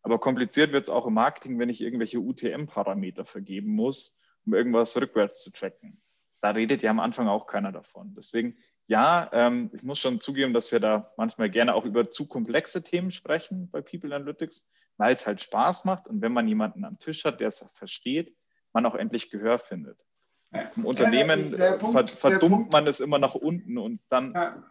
Aber kompliziert wird es auch im Marketing, wenn ich irgendwelche UTM-Parameter vergeben muss, um irgendwas rückwärts zu tracken. Da redet ja am Anfang auch keiner davon. Deswegen, ja, ähm, ich muss schon zugeben, dass wir da manchmal gerne auch über zu komplexe Themen sprechen bei People Analytics, weil es halt Spaß macht und wenn man jemanden am Tisch hat, der es versteht, man auch endlich Gehör findet. Im Unternehmen ja, Punkt, verdummt man es immer nach unten und dann ja.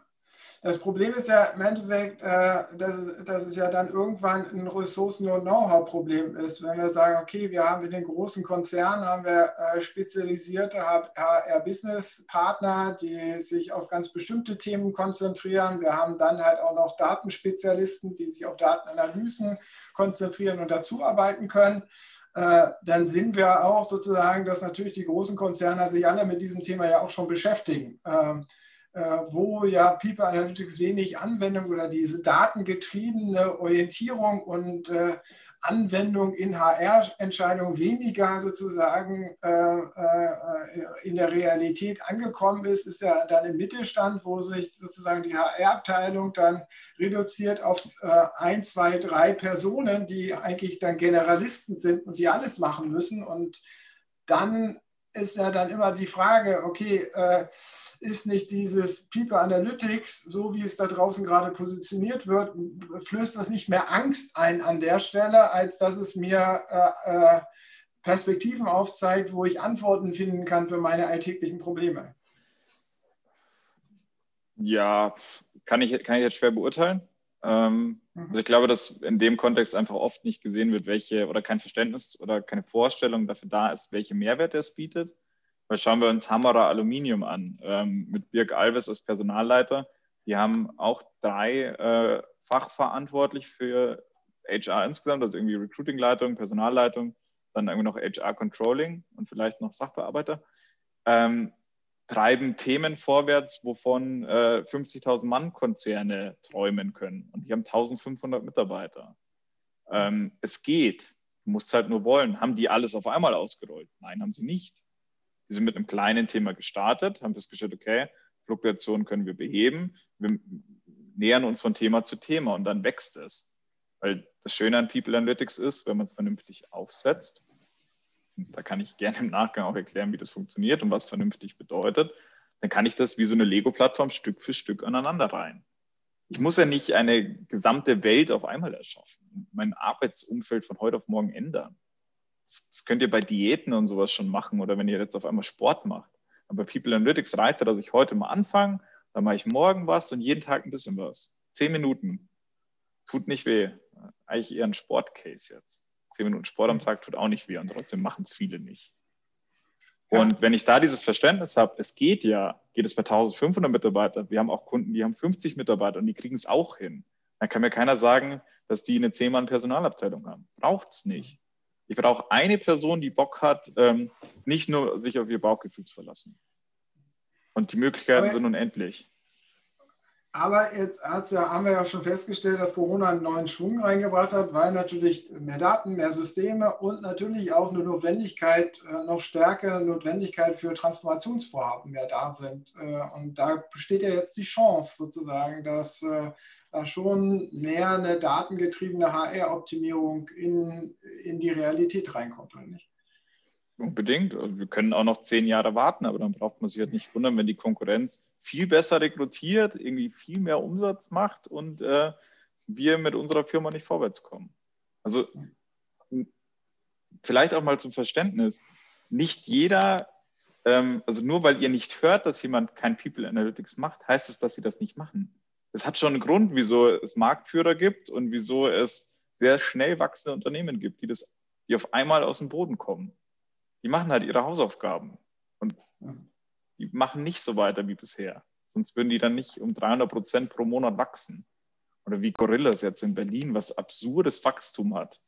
Das Problem ist ja im Endeffekt, äh, dass, es, dass es ja dann irgendwann ein Ressourcen- und Know-how-Problem ist. Wenn wir sagen, okay, wir haben in den großen Konzernen haben wir äh, spezialisierte HR-Business-Partner, die sich auf ganz bestimmte Themen konzentrieren. Wir haben dann halt auch noch Datenspezialisten, die sich auf Datenanalysen konzentrieren und dazu arbeiten können. Äh, dann sind wir auch sozusagen, dass natürlich die großen Konzerne sich alle mit diesem Thema ja auch schon beschäftigen. Äh, wo ja People Analytics wenig Anwendung oder diese datengetriebene Orientierung und äh, Anwendung in HR-Entscheidungen weniger sozusagen äh, in der Realität angekommen ist, ist ja dann im Mittelstand, wo sich sozusagen die HR-Abteilung dann reduziert auf ein, zwei, drei Personen, die eigentlich dann Generalisten sind und die alles machen müssen. Und dann ist ja dann immer die Frage, okay, ist nicht dieses People Analytics, so wie es da draußen gerade positioniert wird, flößt das nicht mehr Angst ein an der Stelle, als dass es mir äh, äh, Perspektiven aufzeigt, wo ich Antworten finden kann für meine alltäglichen Probleme? Ja, kann ich, kann ich jetzt schwer beurteilen. Ähm, mhm. Also ich glaube, dass in dem Kontext einfach oft nicht gesehen wird, welche oder kein Verständnis oder keine Vorstellung dafür da ist, welche Mehrwerte es bietet. Weil schauen wir uns Hammerer Aluminium an, ähm, mit Birg Alves als Personalleiter. Die haben auch drei äh, fachverantwortlich für HR insgesamt, also irgendwie Recruiting-Leitung, Personalleitung, dann irgendwie noch HR-Controlling und vielleicht noch Sachbearbeiter. Ähm, treiben Themen vorwärts, wovon äh, 50.000 Mann-Konzerne träumen können. Und die haben 1.500 Mitarbeiter. Ähm, es geht. Du musst halt nur wollen. Haben die alles auf einmal ausgerollt? Nein, haben sie nicht. Wir sind mit einem kleinen Thema gestartet, haben festgestellt, okay, Fluktuationen können wir beheben. Wir nähern uns von Thema zu Thema und dann wächst es. Weil das Schöne an People Analytics ist, wenn man es vernünftig aufsetzt, da kann ich gerne im Nachgang auch erklären, wie das funktioniert und was vernünftig bedeutet, dann kann ich das wie so eine Lego-Plattform Stück für Stück aneinander rein. Ich muss ja nicht eine gesamte Welt auf einmal erschaffen, mein Arbeitsumfeld von heute auf morgen ändern. Das könnt ihr bei Diäten und sowas schon machen oder wenn ihr jetzt auf einmal Sport macht. Aber People Analytics reizt ja, dass ich heute mal anfange, dann mache ich morgen was und jeden Tag ein bisschen was. Zehn Minuten. Tut nicht weh. Eigentlich eher ein Sportcase jetzt. Zehn Minuten Sport am Tag tut auch nicht weh und trotzdem machen es viele nicht. Und wenn ich da dieses Verständnis habe, es geht ja, geht es bei 1500 Mitarbeitern. Wir haben auch Kunden, die haben 50 Mitarbeiter und die kriegen es auch hin. Dann kann mir keiner sagen, dass die eine 10-Mann-Personalabteilung haben. Braucht es nicht. Ich brauche eine Person, die Bock hat, ähm, nicht nur sich auf ihr Bauchgefühl zu verlassen. Und die Möglichkeiten aber, sind unendlich. Aber jetzt ja, haben wir ja schon festgestellt, dass Corona einen neuen Schwung reingebracht hat, weil natürlich mehr Daten, mehr Systeme und natürlich auch eine Notwendigkeit, äh, noch stärkere Notwendigkeit für Transformationsvorhaben mehr da sind. Äh, und da besteht ja jetzt die Chance sozusagen, dass äh, da schon mehr eine datengetriebene HR-Optimierung in, in die Realität reinkommt, oder nicht? Unbedingt. Also wir können auch noch zehn Jahre warten, aber dann braucht man sich halt nicht wundern, wenn die Konkurrenz viel besser rekrutiert, irgendwie viel mehr Umsatz macht und äh, wir mit unserer Firma nicht vorwärts kommen. Also vielleicht auch mal zum Verständnis. Nicht jeder, ähm, also nur weil ihr nicht hört, dass jemand kein People Analytics macht, heißt es, dass sie das nicht machen es hat schon einen Grund, wieso es Marktführer gibt und wieso es sehr schnell wachsende Unternehmen gibt, die, das, die auf einmal aus dem Boden kommen. Die machen halt ihre Hausaufgaben und die machen nicht so weiter wie bisher. Sonst würden die dann nicht um 300 Prozent pro Monat wachsen. Oder wie Gorillas jetzt in Berlin, was absurdes Wachstum hat.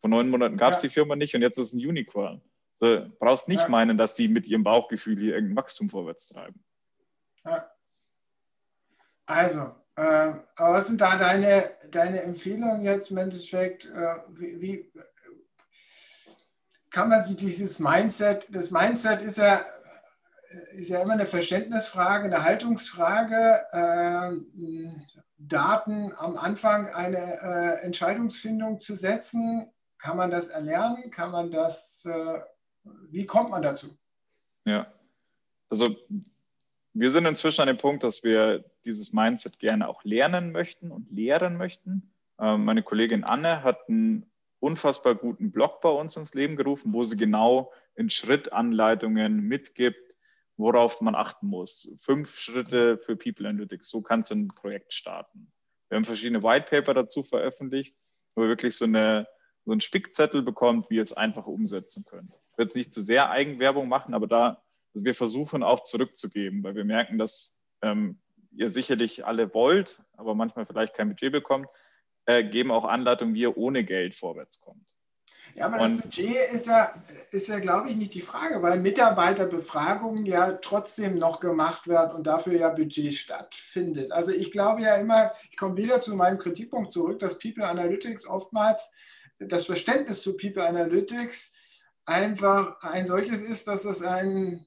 Vor neun Monaten gab es ja. die Firma nicht und jetzt ist es ein Unicorn. Du brauchst nicht ja. meinen, dass die mit ihrem Bauchgefühl hier irgendein Wachstum vorwärts treiben. Ja. Also, äh, was sind da deine, deine Empfehlungen jetzt im Endeffekt? Äh, wie, wie, kann man sich dieses Mindset, das Mindset ist ja, ist ja immer eine Verständnisfrage, eine Haltungsfrage. Äh, Daten am Anfang eine äh, Entscheidungsfindung zu setzen, kann man das erlernen? Kann man das, äh, wie kommt man dazu? Ja, also wir sind inzwischen an dem Punkt, dass wir dieses Mindset gerne auch lernen möchten und lehren möchten. Ähm, meine Kollegin Anne hat einen unfassbar guten Blog bei uns ins Leben gerufen, wo sie genau in Schrittanleitungen mitgibt, worauf man achten muss. Fünf Schritte für People Analytics. So kannst du ein Projekt starten. Wir haben verschiedene White Paper dazu veröffentlicht, wo ihr wirklich so, eine, so einen Spickzettel bekommt, wie ihr es einfach umsetzen könnt. Ich werde nicht zu sehr Eigenwerbung machen, aber da also wir versuchen auch zurückzugeben, weil wir merken, dass ähm, ihr sicherlich alle wollt, aber manchmal vielleicht kein Budget bekommt, äh, geben auch Anleitungen, wie ihr ohne Geld vorwärts kommt. Ja, aber und, das Budget ist ja, ist ja, glaube ich, nicht die Frage, weil Mitarbeiterbefragungen ja trotzdem noch gemacht werden und dafür ja Budget stattfindet. Also ich glaube ja immer, ich komme wieder zu meinem Kritikpunkt zurück, dass People Analytics oftmals das Verständnis zu People Analytics einfach ein solches ist, dass es ein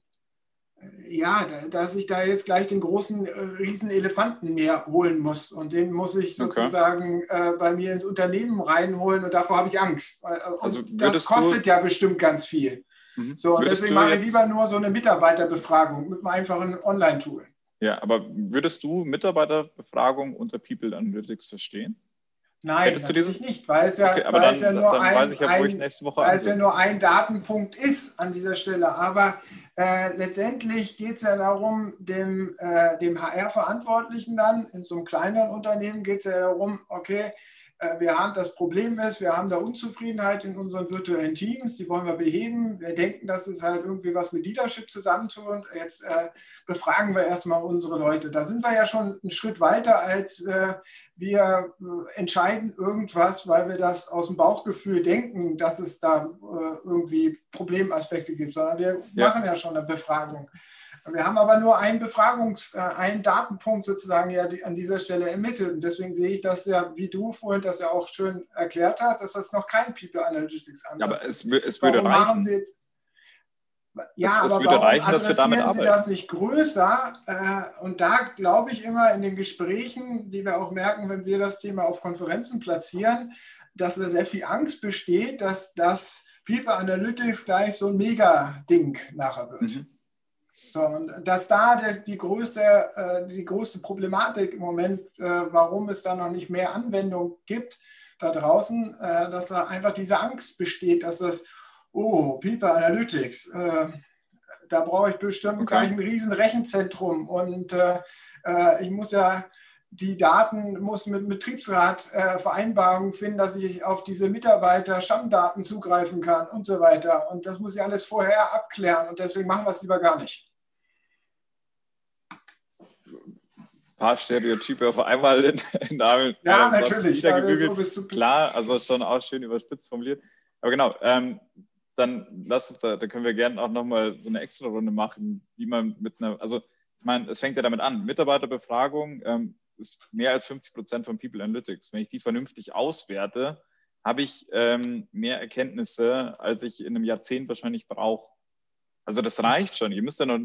ja, dass ich da jetzt gleich den großen, äh, riesen Elefanten mir holen muss. Und den muss ich sozusagen okay. äh, bei mir ins Unternehmen reinholen und davor habe ich Angst. Äh, also das kostet ja bestimmt ganz viel. Mhm. So, und deswegen mache ich lieber nur so eine Mitarbeiterbefragung mit einem einfachen Online-Tool. Ja, aber würdest du Mitarbeiterbefragung unter People Analytics verstehen? Nein, Hättest natürlich nicht, weil es ja, okay, weil dann, es ja nur ein, ja, ein, weil es ja nur ein Datenpunkt ist an dieser Stelle. Aber äh, letztendlich geht es ja darum, dem, äh, dem HR-Verantwortlichen dann in so einem kleineren Unternehmen geht es ja darum, okay, wir haben das Problem ist, wir haben da Unzufriedenheit in unseren virtuellen Teams, die wollen wir beheben. Wir denken, dass es halt irgendwie was mit Leadership zusammentut. Jetzt äh, befragen wir erstmal unsere Leute. Da sind wir ja schon einen Schritt weiter, als äh, wir äh, entscheiden irgendwas, weil wir das aus dem Bauchgefühl denken, dass es da äh, irgendwie Problemaspekte gibt, sondern wir ja. machen ja schon eine Befragung. Wir haben aber nur einen Befragungs-, äh, einen Datenpunkt sozusagen ja an dieser Stelle ermittelt. Und deswegen sehe ich das ja, wie du vorhin das ja auch schön erklärt hast, dass das noch kein People Analytics Ansatz ist. Aber es, es würde warum reichen. Sie jetzt, ja, es, aber es warum reichen, dass wir damit arbeiten. Sie das nicht größer? Äh, und da glaube ich immer in den Gesprächen, die wir auch merken, wenn wir das Thema auf Konferenzen platzieren, dass da sehr viel Angst besteht, dass das People Analytics gleich so ein Mega-Ding nachher wird. Mhm. So, und dass da die, größte, äh, die größte Problematik im Moment, äh, warum es da noch nicht mehr Anwendung gibt da draußen, äh, dass da einfach diese Angst besteht, dass das, oh, People Analytics, da brauche ich bestimmt okay. gleich ein riesen Rechenzentrum und ich muss ja die Daten muss mit Betriebsrat äh, Vereinbarungen finden, dass ich auf diese Mitarbeiter Stammdaten zugreifen kann und so weiter. Und das muss ich alles vorher abklären und deswegen machen wir es lieber gar nicht. Paar Stereotype auf einmal in, in Namen. Ja, äh, natürlich. Ja, so Klar, also schon auch schön überspitzt formuliert. Aber genau, ähm, dann lasst uns da, da können wir gerne auch nochmal so eine extra Runde machen, wie man mit einer, also ich meine, es fängt ja damit an. Mitarbeiterbefragung ähm, ist mehr als 50 Prozent von People Analytics. Wenn ich die vernünftig auswerte, habe ich ähm, mehr Erkenntnisse, als ich in einem Jahrzehnt wahrscheinlich brauche. Also das reicht schon. Ihr müsst ja noch,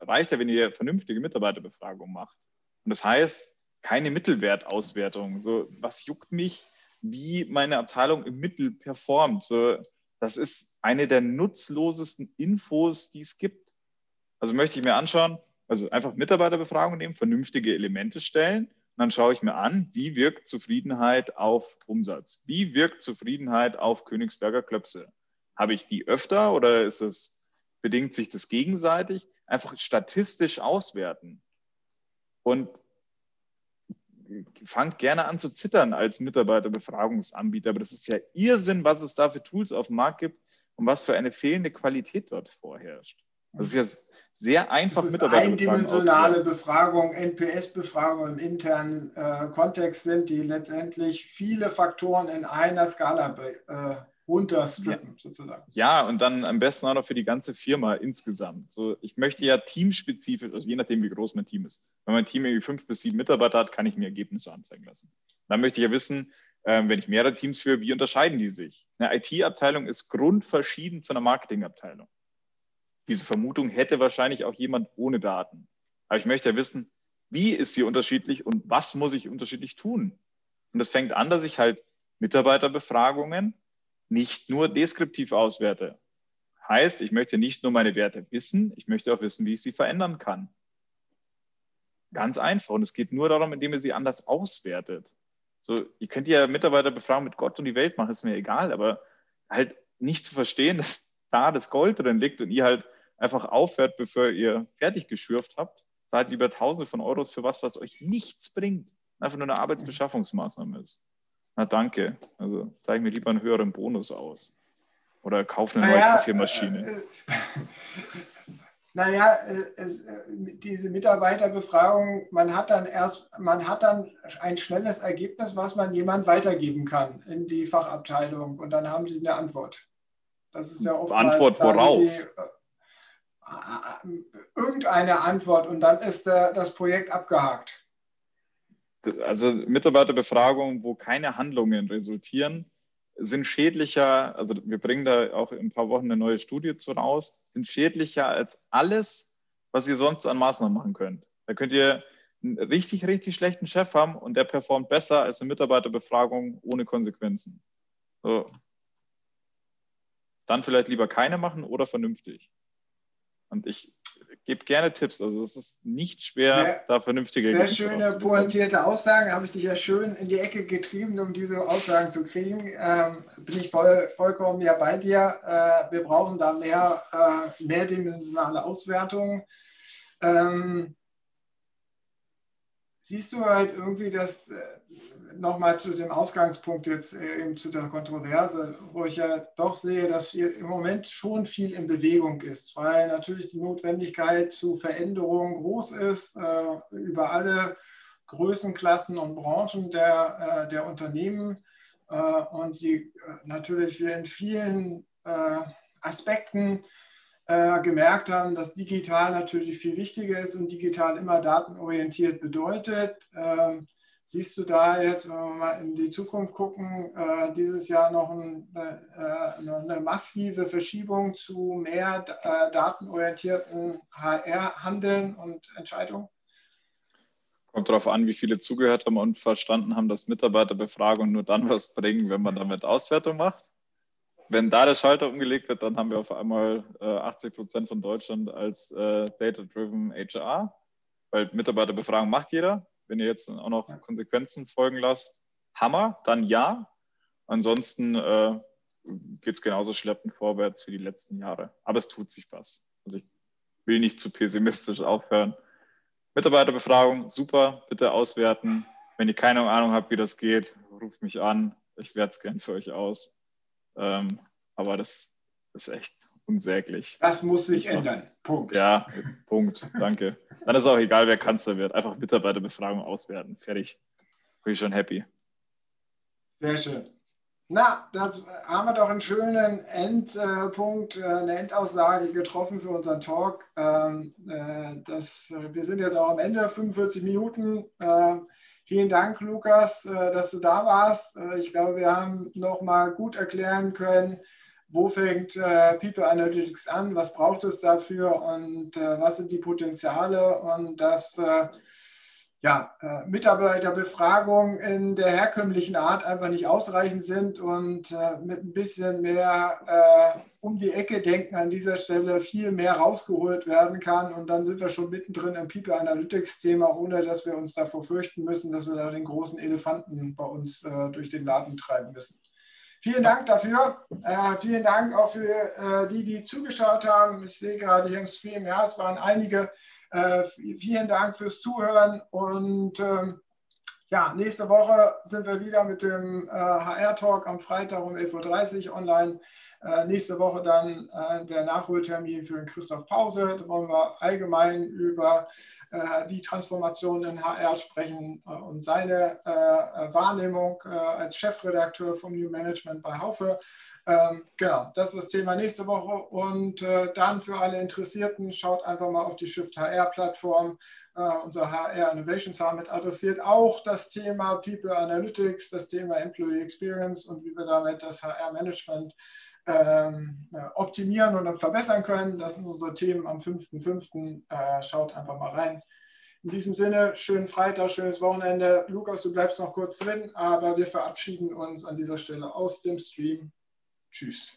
reicht ja, wenn ihr vernünftige Mitarbeiterbefragung macht. Und das heißt, keine Mittelwertauswertung. So, was juckt mich, wie meine Abteilung im Mittel performt? So, das ist eine der nutzlosesten Infos, die es gibt. Also möchte ich mir anschauen, also einfach Mitarbeiterbefragung nehmen, vernünftige Elemente stellen. Und dann schaue ich mir an, wie wirkt Zufriedenheit auf Umsatz? Wie wirkt Zufriedenheit auf Königsberger Klöpse? Habe ich die öfter oder ist es, bedingt sich das gegenseitig? Einfach statistisch auswerten. Und fangt gerne an zu zittern als Mitarbeiterbefragungsanbieter. Aber das ist ja Irrsinn, was es da für Tools auf dem Markt gibt und was für eine fehlende Qualität dort vorherrscht. Das ist ja sehr einfach das ist eindimensionale Befragung, NPS-Befragung im internen äh, Kontext sind, die letztendlich viele Faktoren in einer Skala be, äh, runterstrippen, ja. sozusagen. Ja, und dann am besten auch noch für die ganze Firma insgesamt. So, ich möchte ja teamspezifisch, also je nachdem, wie groß mein Team ist. Wenn mein Team irgendwie fünf bis sieben Mitarbeiter hat, kann ich mir Ergebnisse anzeigen lassen. Dann möchte ich ja wissen, ähm, wenn ich mehrere Teams führe, wie unterscheiden die sich? Eine IT-Abteilung ist grundverschieden zu einer Marketing-Abteilung. Diese Vermutung hätte wahrscheinlich auch jemand ohne Daten. Aber ich möchte ja wissen, wie ist sie unterschiedlich und was muss ich unterschiedlich tun? Und das fängt an, dass ich halt Mitarbeiterbefragungen nicht nur deskriptiv auswerte. Heißt, ich möchte nicht nur meine Werte wissen, ich möchte auch wissen, wie ich sie verändern kann. Ganz einfach. Und es geht nur darum, indem ihr sie anders auswertet. So, ihr könnt ja Mitarbeiter befragen mit Gott und die Welt machen, ist mir egal, aber halt nicht zu verstehen, dass da das Gold drin liegt und ihr halt einfach aufhört, bevor ihr fertig geschürft habt, zahlt lieber Tausende von Euros für was, was euch nichts bringt, einfach nur eine Arbeitsbeschaffungsmaßnahme ist. Na danke. Also zeige mir lieber einen höheren Bonus aus. Oder kaufe eine naja, neue Kaffeemaschine. Äh, naja, äh, es, äh, diese Mitarbeiterbefragung, man hat dann erst, man hat dann ein schnelles Ergebnis, was man jemand weitergeben kann in die Fachabteilung und dann haben sie eine Antwort. Das ist ja oft Antwort worauf? Die, äh, irgendeine Antwort und dann ist der, das Projekt abgehakt. Also Mitarbeiterbefragungen, wo keine Handlungen resultieren, sind schädlicher, also wir bringen da auch in ein paar Wochen eine neue Studie zu raus, sind schädlicher als alles, was ihr sonst an Maßnahmen machen könnt. Da könnt ihr einen richtig, richtig schlechten Chef haben und der performt besser als eine Mitarbeiterbefragung ohne Konsequenzen. So. Dann vielleicht lieber keine machen oder vernünftig. Und ich gebe gerne Tipps. Also es ist nicht schwer, sehr, da vernünftige Sehr schöne, pointierte Aussagen. Habe ich dich ja schön in die Ecke getrieben, um diese Aussagen zu kriegen. Ähm, bin ich voll, vollkommen ja bei dir. Äh, wir brauchen da mehr äh, mehrdimensionale Auswertungen. Ähm, siehst du halt irgendwie das äh, nochmal zu dem Ausgangspunkt jetzt äh, eben zu der Kontroverse, wo ich ja doch sehe, dass hier im Moment schon viel in Bewegung ist, weil natürlich die Notwendigkeit zu Veränderungen groß ist äh, über alle Größenklassen und Branchen der, der Unternehmen und sie natürlich in vielen Aspekten äh, gemerkt haben, dass digital natürlich viel wichtiger ist und digital immer datenorientiert bedeutet. Siehst du da jetzt, wenn wir mal in die Zukunft gucken, äh, dieses Jahr noch ein, äh, eine massive Verschiebung zu mehr äh, datenorientierten HR-Handeln und Entscheidungen? Kommt darauf an, wie viele zugehört haben und verstanden haben, dass Mitarbeiterbefragungen nur dann was bringen, wenn man damit Auswertung macht wenn da der Schalter umgelegt wird, dann haben wir auf einmal äh, 80 Prozent von Deutschland als äh, Data-Driven HR, weil Mitarbeiterbefragung macht jeder. Wenn ihr jetzt auch noch Konsequenzen folgen lasst, Hammer, dann ja. Ansonsten äh, geht es genauso schleppend vorwärts wie die letzten Jahre. Aber es tut sich was. Also ich will nicht zu pessimistisch aufhören. Mitarbeiterbefragung, super, bitte auswerten. Wenn ihr keine Ahnung habt, wie das geht, ruft mich an. Ich werde es gern für euch aus. Ähm, aber das ist echt unsäglich. Das muss sich ich ändern. Noch, Punkt. Ja, Punkt. Danke. Dann ist auch egal, wer Kanzler wird. Einfach Mitarbeiterbefragung auswerten. Fertig. Bin ich schon happy. Sehr schön. Na, das haben wir doch einen schönen Endpunkt, äh, eine Endaussage getroffen für unseren Talk. Ähm, äh, das, wir sind jetzt auch am Ende, 45 Minuten. Ähm, Vielen Dank, Lukas, äh, dass du da warst. Äh, ich glaube, wir haben nochmal gut erklären können, wo fängt äh, People Analytics an, was braucht es dafür und was sind die Potenziale und dass ja, äh, Mitarbeiterbefragungen in der herkömmlichen Art einfach nicht ausreichend sind und äh, mit ein bisschen mehr äh, um die Ecke denken an dieser Stelle viel mehr rausgeholt werden kann. Und dann sind wir schon mittendrin im People Analytics-Thema, ohne dass wir uns davor fürchten müssen, dass wir da den großen Elefanten bei uns äh, durch den Laden treiben müssen. Vielen Dank dafür. Äh, vielen Dank auch für äh, die, die zugeschaut haben. Ich sehe gerade hier im Stream, ja, es waren einige. Äh, vielen Dank fürs Zuhören und ähm, ja, nächste Woche sind wir wieder mit dem äh, HR-Talk am Freitag um 11.30 Uhr online. Äh, nächste Woche dann äh, der Nachholtermin für den Christoph Pause. Da wollen wir allgemein über äh, die Transformation in HR sprechen äh, und seine äh, Wahrnehmung als Chefredakteur vom New Management bei Haufe. Ähm, genau, das ist das Thema nächste Woche. Und dann für alle Interessierten, schaut einfach mal auf die Shift HR-Plattform. Unser HR Innovation Summit adressiert auch das Thema People Analytics, das Thema Employee Experience und wie wir damit das HR-Management ähm, optimieren und verbessern können. Das sind unsere Themen am 5.5. Äh, schaut einfach mal rein. In diesem Sinne, schönen Freitag, schönes Wochenende. Lukas, du bleibst noch kurz drin, aber wir verabschieden uns an dieser Stelle aus dem Stream. Tschüss.